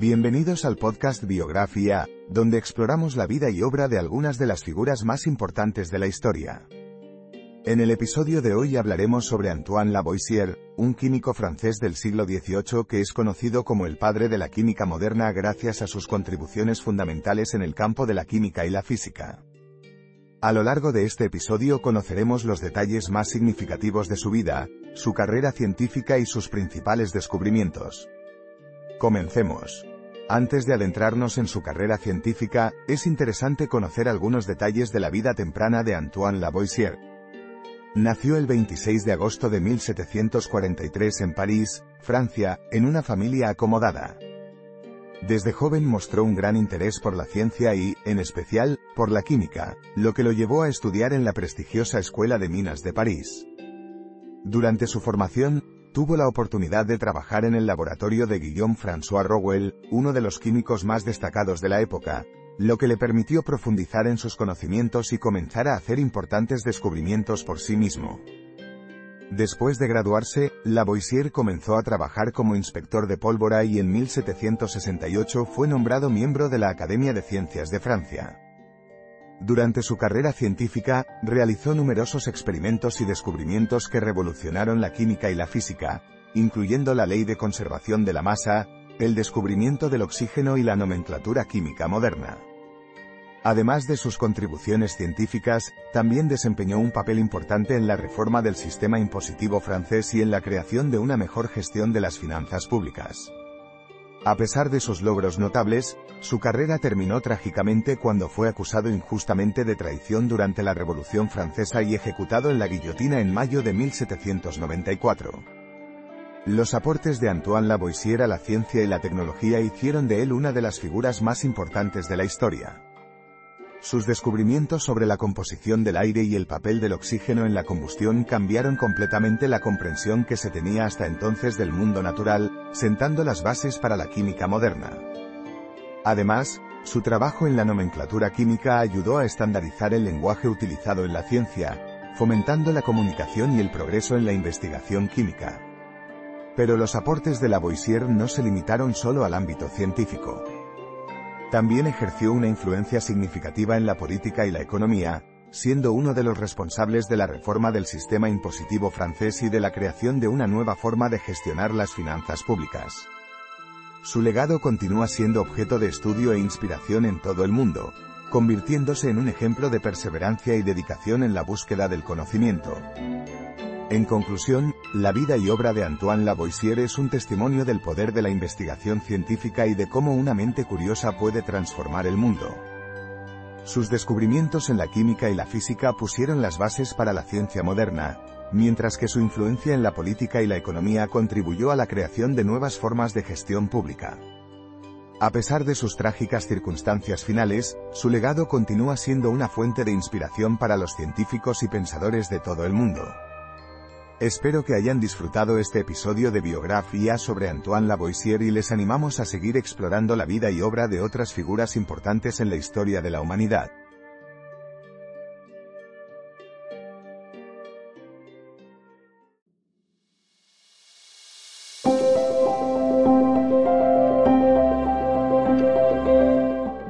Bienvenidos al podcast Biografía, donde exploramos la vida y obra de algunas de las figuras más importantes de la historia. En el episodio de hoy hablaremos sobre Antoine Lavoisier, un químico francés del siglo XVIII que es conocido como el padre de la química moderna gracias a sus contribuciones fundamentales en el campo de la química y la física. A lo largo de este episodio conoceremos los detalles más significativos de su vida, su carrera científica y sus principales descubrimientos. Comencemos. Antes de adentrarnos en su carrera científica, es interesante conocer algunos detalles de la vida temprana de Antoine Lavoisier. Nació el 26 de agosto de 1743 en París, Francia, en una familia acomodada. Desde joven mostró un gran interés por la ciencia y, en especial, por la química, lo que lo llevó a estudiar en la prestigiosa Escuela de Minas de París. Durante su formación, tuvo la oportunidad de trabajar en el laboratorio de Guillaume François Rowell, uno de los químicos más destacados de la época, lo que le permitió profundizar en sus conocimientos y comenzar a hacer importantes descubrimientos por sí mismo. Después de graduarse, Lavoisier comenzó a trabajar como inspector de pólvora y en 1768 fue nombrado miembro de la Academia de Ciencias de Francia. Durante su carrera científica, realizó numerosos experimentos y descubrimientos que revolucionaron la química y la física, incluyendo la ley de conservación de la masa, el descubrimiento del oxígeno y la nomenclatura química moderna. Además de sus contribuciones científicas, también desempeñó un papel importante en la reforma del sistema impositivo francés y en la creación de una mejor gestión de las finanzas públicas. A pesar de sus logros notables, su carrera terminó trágicamente cuando fue acusado injustamente de traición durante la Revolución Francesa y ejecutado en la guillotina en mayo de 1794. Los aportes de Antoine Lavoisier a la ciencia y la tecnología hicieron de él una de las figuras más importantes de la historia. Sus descubrimientos sobre la composición del aire y el papel del oxígeno en la combustión cambiaron completamente la comprensión que se tenía hasta entonces del mundo natural, sentando las bases para la química moderna. Además, su trabajo en la nomenclatura química ayudó a estandarizar el lenguaje utilizado en la ciencia, fomentando la comunicación y el progreso en la investigación química. Pero los aportes de Lavoisier no se limitaron solo al ámbito científico. También ejerció una influencia significativa en la política y la economía, siendo uno de los responsables de la reforma del sistema impositivo francés y de la creación de una nueva forma de gestionar las finanzas públicas. Su legado continúa siendo objeto de estudio e inspiración en todo el mundo, convirtiéndose en un ejemplo de perseverancia y dedicación en la búsqueda del conocimiento. En conclusión, la vida y obra de Antoine Lavoisier es un testimonio del poder de la investigación científica y de cómo una mente curiosa puede transformar el mundo. Sus descubrimientos en la química y la física pusieron las bases para la ciencia moderna, mientras que su influencia en la política y la economía contribuyó a la creación de nuevas formas de gestión pública. A pesar de sus trágicas circunstancias finales, su legado continúa siendo una fuente de inspiración para los científicos y pensadores de todo el mundo. Espero que hayan disfrutado este episodio de biografía sobre Antoine Lavoisier y les animamos a seguir explorando la vida y obra de otras figuras importantes en la historia de la humanidad.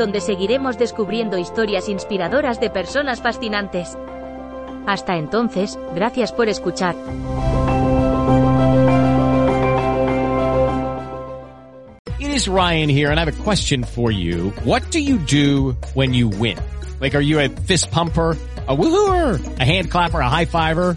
donde seguiremos descubriendo historias inspiradoras de personas fascinantes. Hasta entonces, gracias por escuchar. It is Ryan here, and I have a question for you. What do you do when you win? Like, are you a fist pumper? A woohooer, a hand clapper, a high fiver.